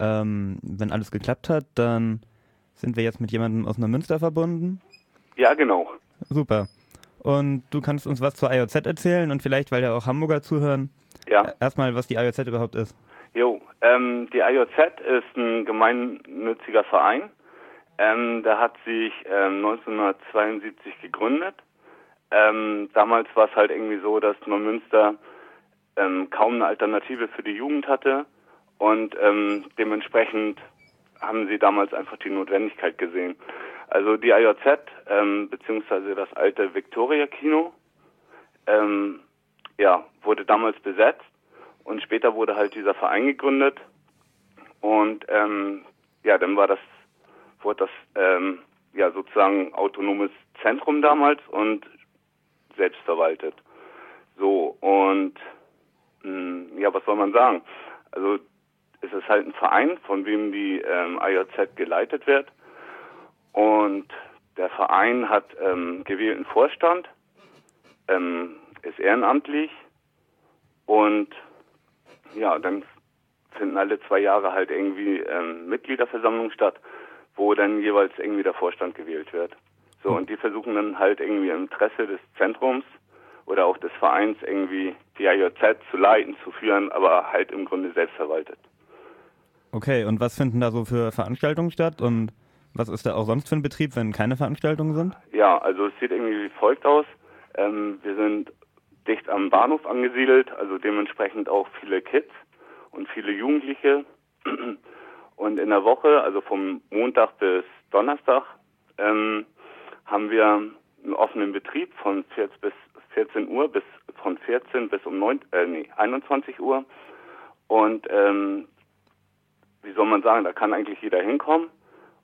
Ähm, wenn alles geklappt hat, dann sind wir jetzt mit jemandem aus Neumünster verbunden. Ja, genau. Super. Und du kannst uns was zur IOZ erzählen und vielleicht, weil ja auch Hamburger zuhören, Ja. erstmal, was die IOZ überhaupt ist. Jo, ähm, die IOZ ist ein gemeinnütziger Verein. Ähm, der hat sich ähm, 1972 gegründet. Ähm, damals war es halt irgendwie so, dass Neumünster ähm, kaum eine Alternative für die Jugend hatte und ähm, dementsprechend haben sie damals einfach die Notwendigkeit gesehen. Also die IOZ, ähm, beziehungsweise das alte Victoria Kino, ähm, ja, wurde damals besetzt und später wurde halt dieser Verein gegründet und ähm, ja, dann war das, wurde das ähm, ja sozusagen autonomes Zentrum damals und selbstverwaltet. So und mh, ja, was soll man sagen? Also es ist halt ein Verein, von wem die ähm, IOZ geleitet wird und der Verein hat ähm, gewählten Vorstand, ähm, ist ehrenamtlich und ja, dann finden alle zwei Jahre halt irgendwie ähm, Mitgliederversammlungen statt, wo dann jeweils irgendwie der Vorstand gewählt wird. So, und die versuchen dann halt irgendwie im Interesse des Zentrums oder auch des Vereins irgendwie die IOZ zu leiten, zu führen, aber halt im Grunde selbstverwaltet. Okay, und was finden da so für Veranstaltungen statt und was ist da auch sonst für ein Betrieb, wenn keine Veranstaltungen sind? Ja, also es sieht irgendwie wie folgt aus. Ähm, wir sind dicht am Bahnhof angesiedelt, also dementsprechend auch viele Kids und viele Jugendliche. Und in der Woche, also vom Montag bis Donnerstag, ähm, haben wir einen offenen Betrieb von 14 bis 14 Uhr bis von 14 bis um 9, äh, nee, 21 Uhr. Und ähm, wie soll man sagen, da kann eigentlich jeder hinkommen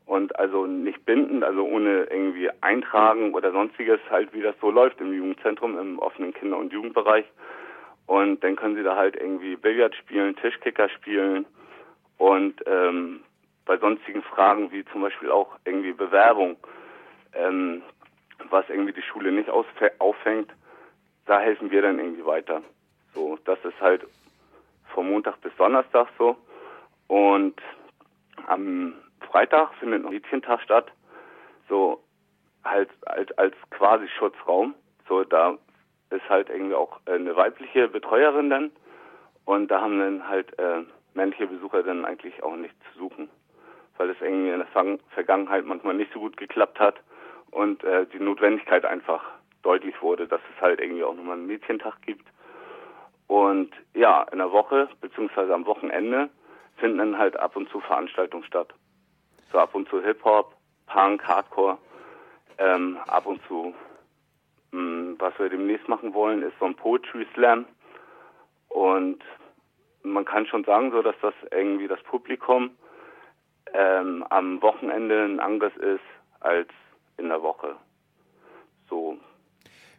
und also nicht bindend, also ohne irgendwie eintragen oder sonstiges, halt wie das so läuft im Jugendzentrum, im offenen Kinder- und Jugendbereich. Und dann können sie da halt irgendwie Billard spielen, Tischkicker spielen und ähm, bei sonstigen Fragen wie zum Beispiel auch irgendwie Bewerbung, ähm, was irgendwie die Schule nicht auffängt, da helfen wir dann irgendwie weiter. So, das ist halt vom Montag bis Donnerstag so. Und am Freitag findet noch Mädchentag statt, so halt als, als quasi Schutzraum. So, da ist halt irgendwie auch eine weibliche Betreuerin dann und da haben dann halt äh, männliche Besucher dann eigentlich auch nichts zu suchen, weil es irgendwie in der Vergangenheit manchmal nicht so gut geklappt hat und äh, die Notwendigkeit einfach deutlich wurde, dass es halt irgendwie auch nochmal einen Mädchentag gibt. Und ja, in der Woche beziehungsweise am Wochenende finden dann halt ab und zu Veranstaltungen statt. So ab und zu Hip-Hop, Punk, Hardcore, ähm, ab und zu, mh, was wir demnächst machen wollen, ist so ein Poetry Slam. Und man kann schon sagen, so dass das irgendwie das Publikum ähm, am Wochenende ein anderes ist als in der Woche. So,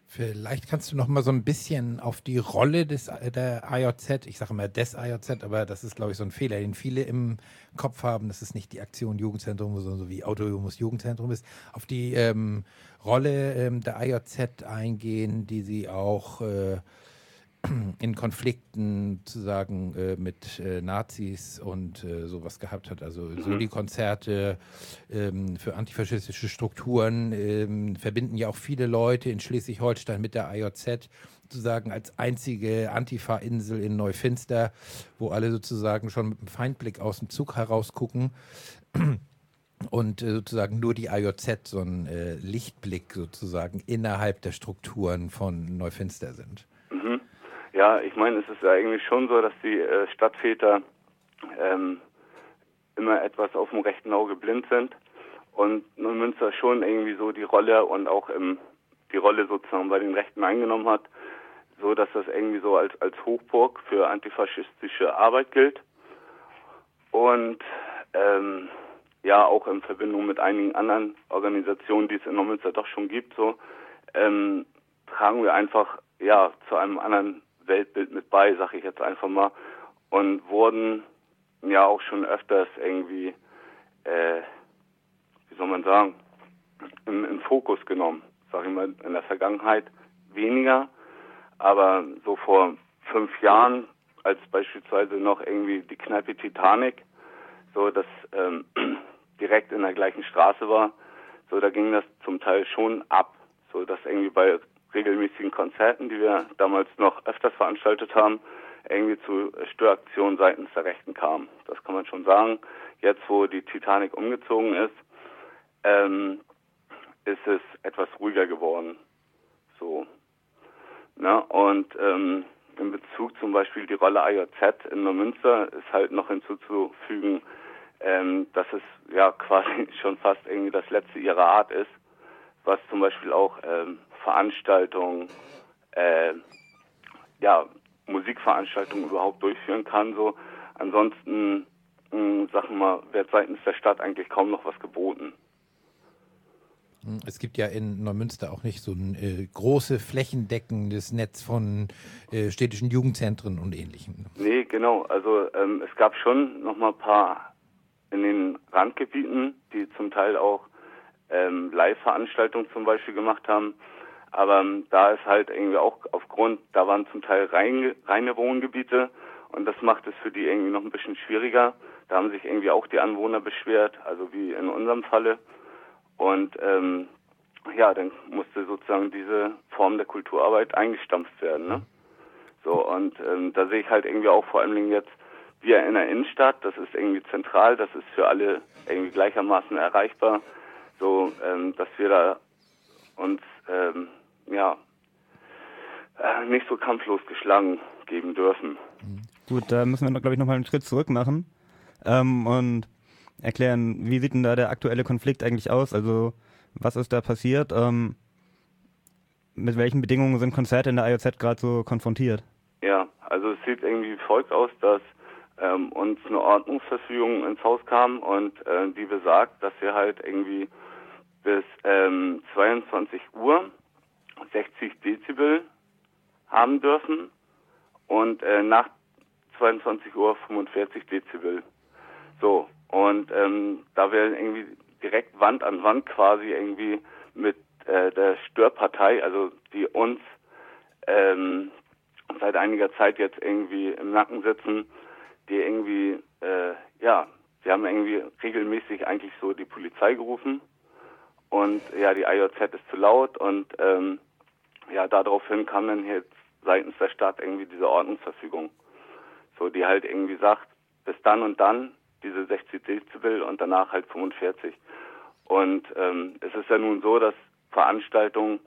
Vielleicht kannst du noch mal so ein bisschen auf die Rolle des, äh, der IOZ, ich sage immer des IOZ, aber das ist, glaube ich, so ein Fehler, den viele im Kopf haben, dass es nicht die Aktion Jugendzentrum, sondern so wie Autonomes Jugendzentrum ist, auf die ähm, Rolle ähm, der IOZ eingehen, die sie auch äh, in Konflikten sozusagen äh, mit äh, Nazis und äh, sowas gehabt hat. Also Soli-Konzerte ähm, für antifaschistische Strukturen ähm, verbinden ja auch viele Leute in Schleswig-Holstein mit der IOZ sozusagen als einzige Antifa-Insel in Neufinster, wo alle sozusagen schon mit einem Feindblick aus dem Zug herausgucken und äh, sozusagen nur die IOZ so ein äh, Lichtblick sozusagen innerhalb der Strukturen von Neufinster sind. Ja, ich meine, es ist ja eigentlich schon so, dass die äh, Stadtväter ähm, immer etwas auf dem rechten Auge blind sind. Und Neumünster schon irgendwie so die Rolle und auch im, die Rolle sozusagen bei den Rechten eingenommen hat, so dass das irgendwie so als, als Hochburg für antifaschistische Arbeit gilt. Und ähm, ja auch in Verbindung mit einigen anderen Organisationen, die es in Neumünster doch schon gibt, so ähm, tragen wir einfach ja zu einem anderen Weltbild mit bei, sag ich jetzt einfach mal, und wurden ja auch schon öfters irgendwie, äh, wie soll man sagen, im, im Fokus genommen, sag ich mal, in der Vergangenheit weniger, aber so vor fünf Jahren, als beispielsweise noch irgendwie die Kneipe Titanic, so das ähm, direkt in der gleichen Straße war. So, da ging das zum Teil schon ab. So, dass irgendwie bei regelmäßigen Konzerten, die wir damals noch öfters veranstaltet haben, irgendwie zu Störaktionen seitens der Rechten kam. Das kann man schon sagen. Jetzt, wo die Titanic umgezogen ist, ähm, ist es etwas ruhiger geworden. So. Na, und ähm, in Bezug zum Beispiel die Rolle IOZ in Neumünster ist halt noch hinzuzufügen, ähm, dass es ja quasi schon fast irgendwie das letzte ihrer Art ist, was zum Beispiel auch ähm, Veranstaltungen, äh, ja, Musikveranstaltungen überhaupt durchführen kann. So, ansonsten, mh, hm, sagen wir mal, wird seitens der Stadt eigentlich kaum noch was geboten. Hm, es gibt ja in Neumünster auch nicht so ein äh, große flächendeckendes Netz von äh, städtischen Jugendzentren und ähnlichem. Nee, genau. Also ähm, es gab schon noch mal ein paar in den Randgebieten, die zum Teil auch ähm, Live-Veranstaltungen zum Beispiel gemacht haben. Aber ähm, da ist halt irgendwie auch aufgrund, da waren zum Teil rein, reine Wohngebiete und das macht es für die irgendwie noch ein bisschen schwieriger. Da haben sich irgendwie auch die Anwohner beschwert, also wie in unserem Falle. Und ähm, ja, dann musste sozusagen diese Form der Kulturarbeit eingestampft werden. Ne? So, und ähm, da sehe ich halt irgendwie auch vor allem jetzt wir in der Innenstadt, das ist irgendwie zentral, das ist für alle irgendwie gleichermaßen erreichbar, so ähm, dass wir da uns ähm, ja äh, nicht so kampflos geschlagen geben dürfen. Gut, da müssen wir, glaube ich, nochmal einen Schritt zurück machen ähm, und erklären, wie sieht denn da der aktuelle Konflikt eigentlich aus? Also was ist da passiert? Ähm, mit welchen Bedingungen sind Konzerte in der IOZ gerade so konfrontiert? Ja, also es sieht irgendwie wie folgt aus, dass ähm, uns eine Ordnungsverfügung ins Haus kam und äh, die besagt, dass wir halt irgendwie bis ähm, 22 Uhr 60 Dezibel haben dürfen und äh, nach 22 Uhr 45 Dezibel. So, und ähm, da wir irgendwie direkt Wand an Wand quasi irgendwie mit äh, der Störpartei, also die uns ähm, seit einiger Zeit jetzt irgendwie im Nacken sitzen, die irgendwie, äh, ja, sie haben irgendwie regelmäßig eigentlich so die Polizei gerufen und ja, die IOZ ist zu laut und ähm, ja, daraufhin kam dann jetzt seitens der Stadt irgendwie diese Ordnungsverfügung. So, die halt irgendwie sagt, bis dann und dann diese 60 Dezibel und danach halt 45. Und ähm, es ist ja nun so, dass Veranstaltungen,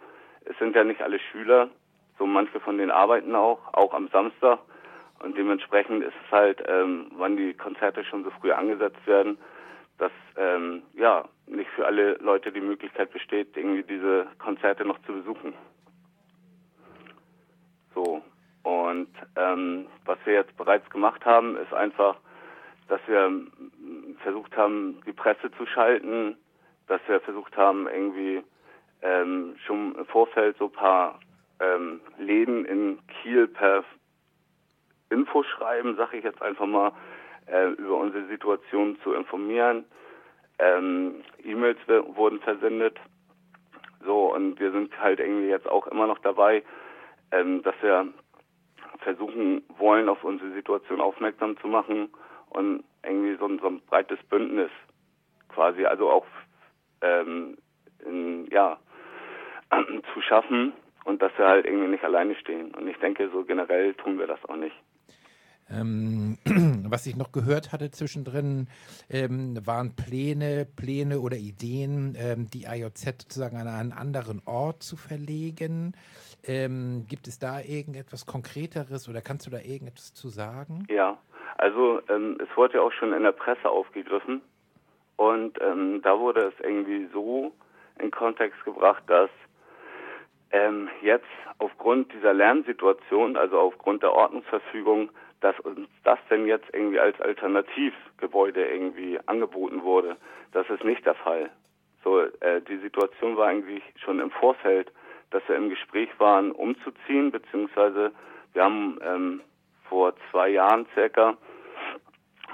es sind ja nicht alle Schüler, so manche von denen arbeiten auch, auch am Samstag. Und dementsprechend ist es halt, ähm, wann die Konzerte schon so früh angesetzt werden, dass ähm, ja nicht für alle Leute die Möglichkeit besteht, irgendwie diese Konzerte noch zu besuchen. So. Und ähm, was wir jetzt bereits gemacht haben, ist einfach, dass wir versucht haben, die Presse zu schalten, dass wir versucht haben, irgendwie ähm, schon im Vorfeld so ein paar ähm, Läden in Kiel per Infoschreiben, sage ich jetzt einfach mal, äh, über unsere Situation zu informieren. Ähm, E-Mails wurden versendet. So, und wir sind halt irgendwie jetzt auch immer noch dabei, ähm, dass wir versuchen wollen, auf unsere Situation aufmerksam zu machen und irgendwie so, so ein breites Bündnis quasi, also auch ähm, in, ja, zu schaffen und dass wir halt irgendwie nicht alleine stehen. Und ich denke, so generell tun wir das auch nicht. Ähm, was ich noch gehört hatte zwischendrin, ähm, waren Pläne, Pläne oder Ideen, ähm, die IOZ sozusagen an einen anderen Ort zu verlegen. Ähm, gibt es da irgendetwas Konkreteres oder kannst du da irgendetwas zu sagen? Ja, also ähm, es wurde ja auch schon in der Presse aufgegriffen und ähm, da wurde es irgendwie so in Kontext gebracht, dass jetzt aufgrund dieser Lernsituation, also aufgrund der Ordnungsverfügung, dass uns das denn jetzt irgendwie als Alternativgebäude irgendwie angeboten wurde. Das ist nicht der Fall. So, äh, die Situation war eigentlich schon im Vorfeld, dass wir im Gespräch waren, umzuziehen, beziehungsweise wir haben ähm, vor zwei Jahren circa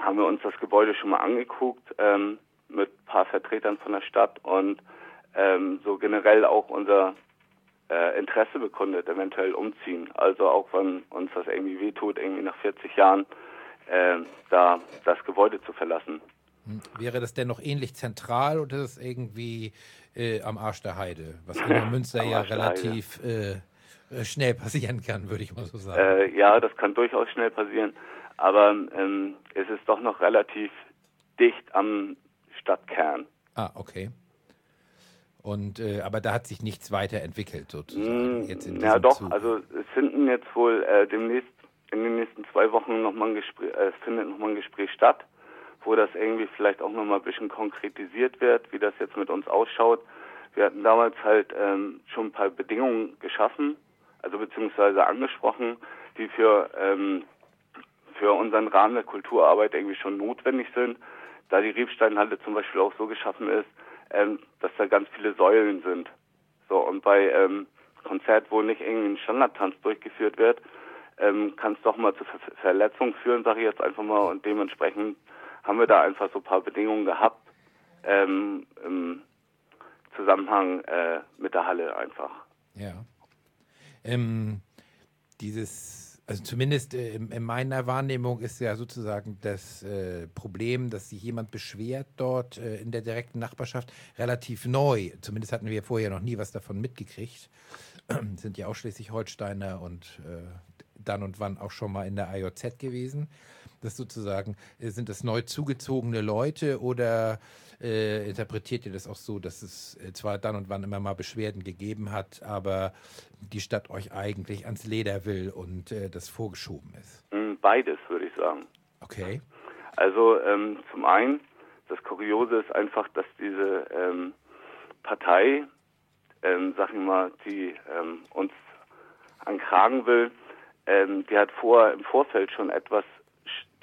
haben wir uns das Gebäude schon mal angeguckt ähm, mit ein paar Vertretern von der Stadt und ähm, so generell auch unser äh, Interesse bekundet, eventuell umziehen. Also auch wenn uns das irgendwie wehtut, irgendwie nach 40 Jahren äh, da das Gebäude zu verlassen. Hm. Wäre das denn noch ähnlich zentral oder ist es irgendwie äh, am Arsch der Heide? Was in Münster ja relativ äh, äh, schnell passieren kann, würde ich mal so sagen. Äh, ja, das kann durchaus schnell passieren, aber ähm, es ist doch noch relativ dicht am Stadtkern. Ah, okay. Und äh, aber da hat sich nichts weiterentwickelt sozusagen. Mm, jetzt in ja, doch. Zug. Also es finden jetzt wohl äh, demnächst in den nächsten zwei Wochen nochmal ein Gespräch, äh, findet nochmal ein Gespräch statt, wo das irgendwie vielleicht auch nochmal ein bisschen konkretisiert wird, wie das jetzt mit uns ausschaut. Wir hatten damals halt ähm, schon ein paar Bedingungen geschaffen, also beziehungsweise angesprochen, die für, ähm, für unseren Rahmen der Kulturarbeit irgendwie schon notwendig sind, da die Riebsteinhalle zum Beispiel auch so geschaffen ist, ähm, dass da ganz viele Säulen sind. So, und bei ähm, Konzert, wo nicht irgendwie ein Standardtanz durchgeführt wird, ähm, kann es doch mal zu Ver Verletzungen führen, sage ich jetzt einfach mal, und dementsprechend haben wir da einfach so ein paar Bedingungen gehabt ähm, im Zusammenhang äh, mit der Halle einfach. Ja. Ähm, dieses, also zumindest äh, in, in, meiner Wahrnehmung ist ja sozusagen das äh, Problem, dass sich jemand beschwert dort äh, in der direkten Nachbarschaft, relativ neu. Zumindest hatten wir vorher noch nie was davon mitgekriegt. Sind ja auch Schleswig-Holsteiner und dann und wann auch schon mal in der IOZ gewesen. Das sozusagen, äh, sind das neu zugezogene Leute oder äh, interpretiert ihr das auch so, dass es äh, zwar dann und wann immer mal Beschwerden gegeben hat, aber die Stadt euch eigentlich ans Leder will und äh, das vorgeschoben ist? Hm, beides, würde ich sagen. Okay. Also ähm, zum einen, das Kuriose ist einfach, dass diese ähm, Partei, ähm, sag ich mal, die ähm, uns ankragen will, ähm, die hat vor im Vorfeld schon etwas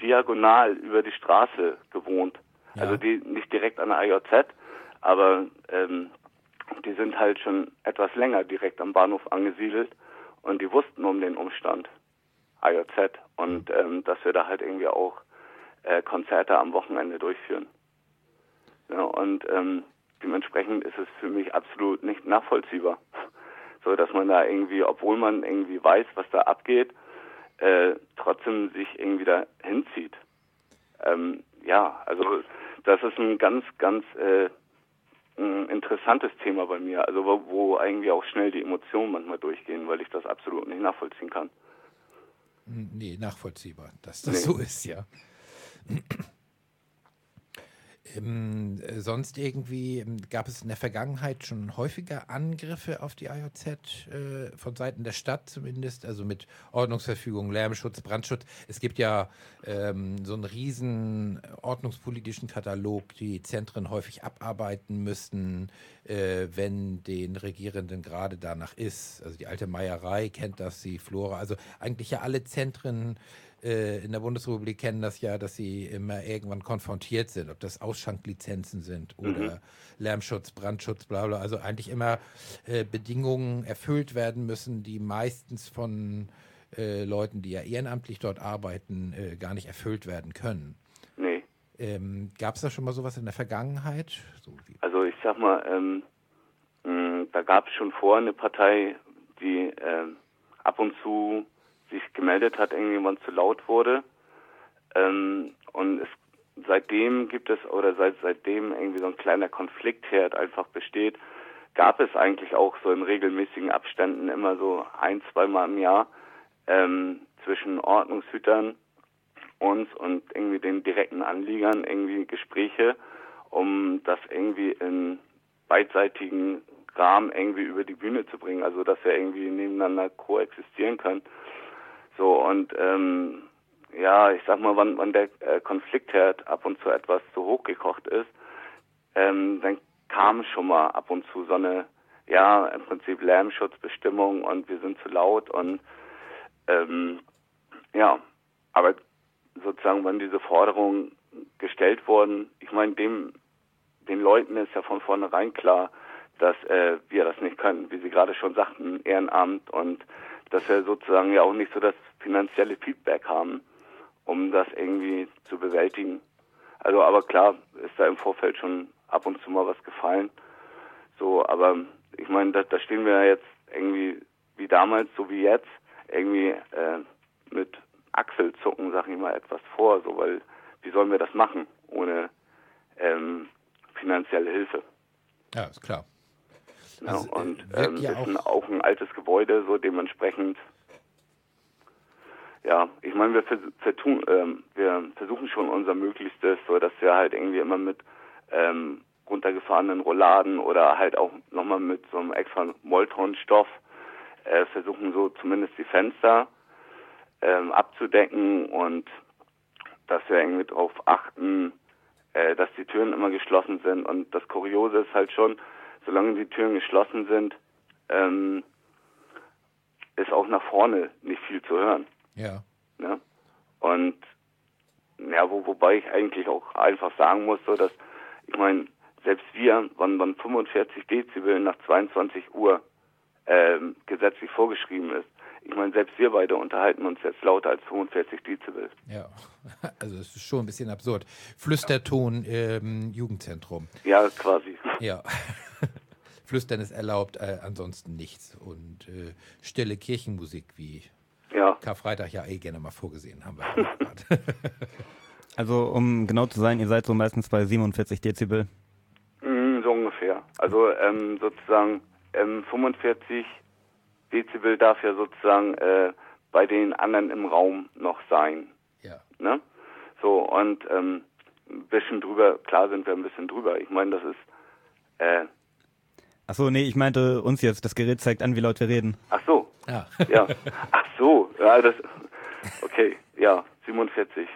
diagonal über die Straße gewohnt. Ja. Also die nicht direkt an der IJZ, aber ähm, die sind halt schon etwas länger direkt am Bahnhof angesiedelt und die wussten um den Umstand IJZ und ähm, dass wir da halt irgendwie auch äh, Konzerte am Wochenende durchführen. Ja, und ähm, dementsprechend ist es für mich absolut nicht nachvollziehbar so dass man da irgendwie, obwohl man irgendwie weiß, was da abgeht, äh, trotzdem sich irgendwie da hinzieht. Ähm, ja, also das ist ein ganz, ganz äh, ein interessantes Thema bei mir, also wo, wo eigentlich auch schnell die Emotionen manchmal durchgehen, weil ich das absolut nicht nachvollziehen kann. Nee, nachvollziehbar, dass das nee. so ist, ja. Ähm, äh, sonst irgendwie ähm, gab es in der Vergangenheit schon häufiger Angriffe auf die IOZ äh, von Seiten der Stadt zumindest, also mit Ordnungsverfügung, Lärmschutz, Brandschutz. Es gibt ja ähm, so einen riesen ordnungspolitischen Katalog, die Zentren häufig abarbeiten müssten, äh, wenn den Regierenden gerade danach ist. Also die alte Meierei kennt das, die Flora, also eigentlich ja alle Zentren in der Bundesrepublik kennen das ja, dass sie immer irgendwann konfrontiert sind, ob das Ausschanklizenzen sind oder mhm. Lärmschutz, Brandschutz, bla bla. Also eigentlich immer äh, Bedingungen erfüllt werden müssen, die meistens von äh, Leuten, die ja ehrenamtlich dort arbeiten, äh, gar nicht erfüllt werden können. Nee. Ähm, Gab es da schon mal sowas in der Vergangenheit? So also ich sag mal, ähm, mh, da gab es schon vor eine Partei, die ähm, ab und zu sich gemeldet hat, irgendjemand zu laut wurde. Ähm, und es, seitdem gibt es, oder seit seitdem irgendwie so ein kleiner Konfliktherd einfach besteht, gab es eigentlich auch so in regelmäßigen Abständen immer so ein, zweimal im Jahr ähm, zwischen Ordnungshütern uns und irgendwie den direkten Anliegern irgendwie Gespräche, um das irgendwie in beidseitigen Rahmen irgendwie über die Bühne zu bringen, also dass wir irgendwie nebeneinander koexistieren können. So und ähm, ja, ich sag mal, wann, wann der äh, Konfliktherd ab und zu etwas zu hoch gekocht ist, ähm, dann kam schon mal ab und zu so eine, ja, im Prinzip Lärmschutzbestimmung und wir sind zu laut und ähm, ja, aber sozusagen, wenn diese Forderungen gestellt wurden, ich meine, dem den Leuten ist ja von vornherein klar, dass äh, wir das nicht können, wie Sie gerade schon sagten, Ehrenamt und dass wir sozusagen ja auch nicht so das finanzielle Feedback haben, um das irgendwie zu bewältigen. Also, aber klar ist da im Vorfeld schon ab und zu mal was gefallen. So, aber ich meine, da, da stehen wir jetzt irgendwie wie damals, so wie jetzt, irgendwie äh, mit Achselzucken, sag ich mal, etwas vor, so weil wie sollen wir das machen ohne ähm, finanzielle Hilfe? Ja, ist klar. Ja, Also, äh, und ähm, ja auch- auch ein altes Gebäude, so dementsprechend. Ja, ich meine, wir, vertun, ähm, wir versuchen schon unser Möglichstes, so dass wir halt irgendwie immer mit ähm, runtergefahrenen Rolladen oder halt auch nochmal mit so einem extra Moltonstoff äh, versuchen so zumindest die Fenster ähm, abzudecken und dass wir irgendwie darauf achten, äh, dass die Türen immer geschlossen sind. Und das Kuriose ist halt schon, solange die Türen geschlossen sind, ähm, ist auch nach vorne nicht viel zu hören. Ja. Ne? Und ja, wo, wobei ich eigentlich auch einfach sagen muss, so dass ich meine, selbst wir, wann, wann 45 Dezibel nach 22 Uhr ähm, gesetzlich vorgeschrieben ist, ich meine, selbst wir beide unterhalten uns jetzt lauter als 45 Dezibel. Ja. Also es ist schon ein bisschen absurd. Flüsterton im Jugendzentrum. Ja, quasi. Ja. Flüstern ist erlaubt, äh, ansonsten nichts. Und äh, stille Kirchenmusik wie Ja, Karfreitag ja eh gerne mal vorgesehen haben wir. Also um genau zu sein, ihr seid so meistens bei 47 Dezibel. Mm, so ungefähr. Also ähm, sozusagen ähm, 45 Dezibel darf ja sozusagen äh, bei den anderen im Raum noch sein. ja. Ne? So, und ähm, ein bisschen drüber, klar sind wir ein bisschen drüber. Ich meine, das ist, äh, Achso, nee, ich meinte uns jetzt. Das Gerät zeigt an, wie laut wir reden. ach so, Ja. ja. ach so, ja, das, okay, ja, 47.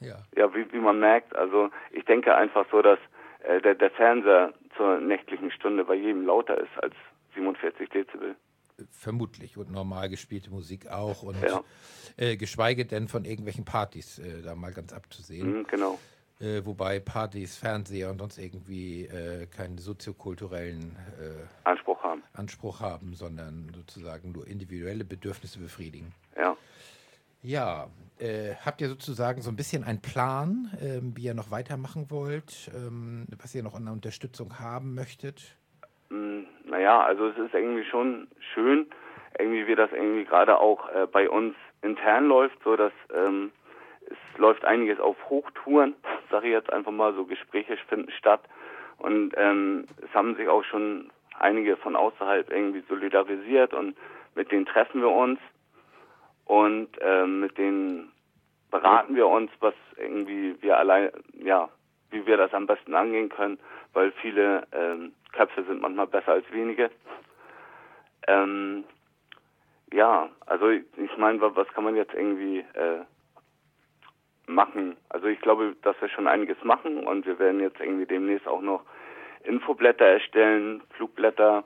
ja. Ja, wie, wie man merkt, also ich denke einfach so, dass äh, der, der Fernseher zur nächtlichen Stunde bei jedem lauter ist als 47 Dezibel. Vermutlich. Und normal gespielte Musik auch. Und Ja. äh, geschweige denn von irgendwelchen Partys, äh, da mal ganz abzusehen. Mhm, genau. Äh, wobei Partys, Fernseher und sonst irgendwie äh, keinen soziokulturellen äh, Anspruch haben. Anspruch haben, sondern sozusagen nur individuelle Bedürfnisse befriedigen. Ja. Ja, äh, habt ihr sozusagen so ein bisschen einen Plan, ähm, wie ihr noch weitermachen wollt, ähm, was ihr noch an Unterstützung haben möchtet? Mm, Naja, also es ist irgendwie schon schön, irgendwie wie das irgendwie gerade auch äh, bei uns intern läuft, so dass ähm, es läuft einiges auf Hochtouren, sage ich jetzt einfach mal, so Gespräche finden statt und ähm, es haben sich auch schon einige von außerhalb irgendwie solidarisiert und mit denen treffen wir uns und ähm, mit denen beraten wir uns, was irgendwie wir allein, ja, wie wir das am besten angehen können, weil viele ähm, Köpfe sind manchmal besser als wenige. Ähm, ja, also ich, meine, wa- was kann man jetzt irgendwie äh, machen? Also ich glaube, dass wir schon einiges machen und wir werden jetzt irgendwie demnächst auch noch Infoblätter erstellen, Flugblätter,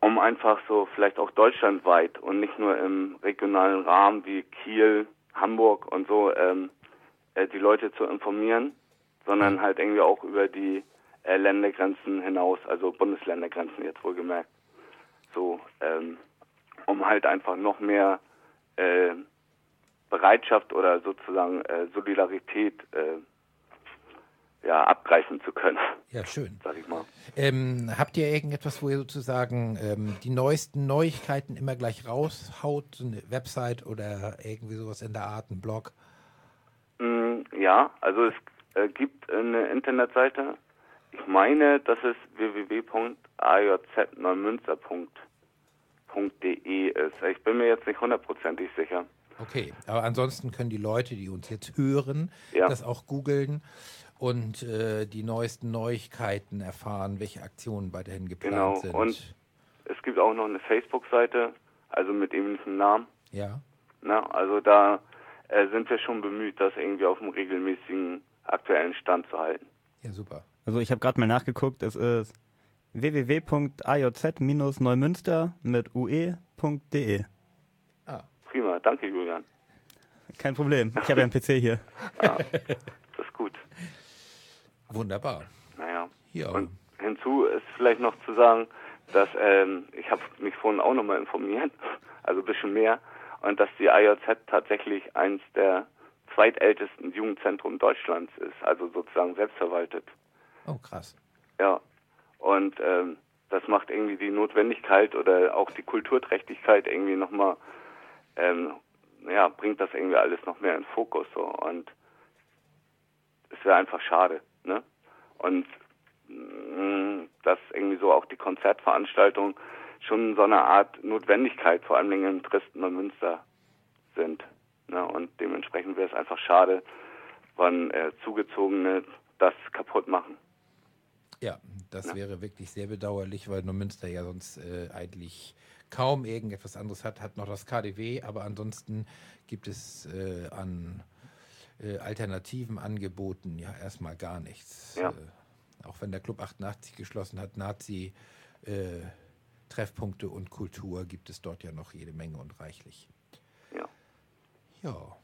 um einfach so vielleicht auch deutschlandweit und nicht nur im regionalen Rahmen wie Kiel, Hamburg und so ähm, äh, die Leute zu informieren, sondern halt irgendwie auch über die äh, Ländergrenzen hinaus, also Bundesländergrenzen jetzt wohlgemerkt. So, ähm, um halt einfach noch mehr äh, Bereitschaft oder sozusagen äh, Solidarität äh, ja, abgreifen zu können, Ja, schön. sag ich mal. Ähm, habt ihr irgendetwas, wo ihr sozusagen ähm, die neuesten Neuigkeiten immer gleich raushaut, so eine Website oder irgendwie sowas in der Art, ein Blog? Mm, Ja, also es äh, gibt eine Internetseite. Ich meine, das ist www.ajz9münster.de ist. Ich bin mir jetzt nicht hundertprozentig sicher. Okay, aber ansonsten können die Leute, die uns jetzt hören, Ja. das auch googeln und äh, die neuesten Neuigkeiten erfahren, welche Aktionen weiterhin geplant Genau, sind. und- Es gibt auch noch eine Facebook-Seite, also mit ähnlichem Namen. ja, Ne? Also da äh, sind wir schon bemüht, das irgendwie auf einem regelmäßigen aktuellen Stand zu halten. ja, super. Also ich habe gerade mal nachgeguckt, es ist www.ajz-neumünster mit ue.de. Danke Julian. Kein Problem, ich habe ja einen PC hier. Das ist gut. wunderbar. Naja. Ja, Und hinzu ist vielleicht noch zu sagen, dass ähm, ich habe mich vorhin auch nochmal informiert, also ein bisschen mehr, und dass die IOZ tatsächlich eins der zweitältesten Jugendzentren Deutschlands ist, also sozusagen selbstverwaltet. oh krass. Ja. Und ähm, das macht irgendwie die Notwendigkeit oder auch die Kulturträchtigkeit irgendwie nochmal, ähm, ja, bringt das irgendwie alles noch mehr in Fokus so und es wäre einfach schade, ne? Und mh, mm, dass irgendwie so auch die Konzertveranstaltungen schon so eine Art Notwendigkeit, vor allem in Dresden und Münster sind. Ne? Und dementsprechend wäre es einfach schade, wenn äh, Zugezogene das kaputt machen. Ja, das ja. wäre wirklich sehr bedauerlich, weil nur Münster ja sonst äh, eigentlich kaum irgendetwas anderes hat, hat noch das KDW, aber ansonsten gibt es äh, an äh, alternativen Angeboten ja erstmal gar nichts. Ja. Äh, auch wenn der Club 88 geschlossen hat, Nazi äh, Treffpunkte und Kultur gibt es dort ja noch jede Menge und reichlich. Ja. Ja.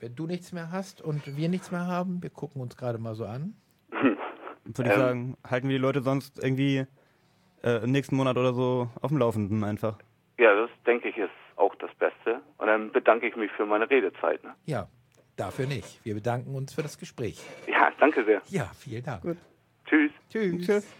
Wenn du nichts mehr hast und wir nichts mehr haben, wir gucken uns gerade mal so an. Würde ich ähm, sagen, halten wir die Leute sonst irgendwie äh, im nächsten Monat oder so auf dem Laufenden einfach. Ja, das denke ich ist auch das Beste. Und dann bedanke ich mich für meine Redezeit. Ne? Ja, dafür nicht. Wir bedanken uns für das Gespräch. Ja, danke sehr. Ja, vielen Dank. Gut. Tschüss. Tschüss. Tschüss.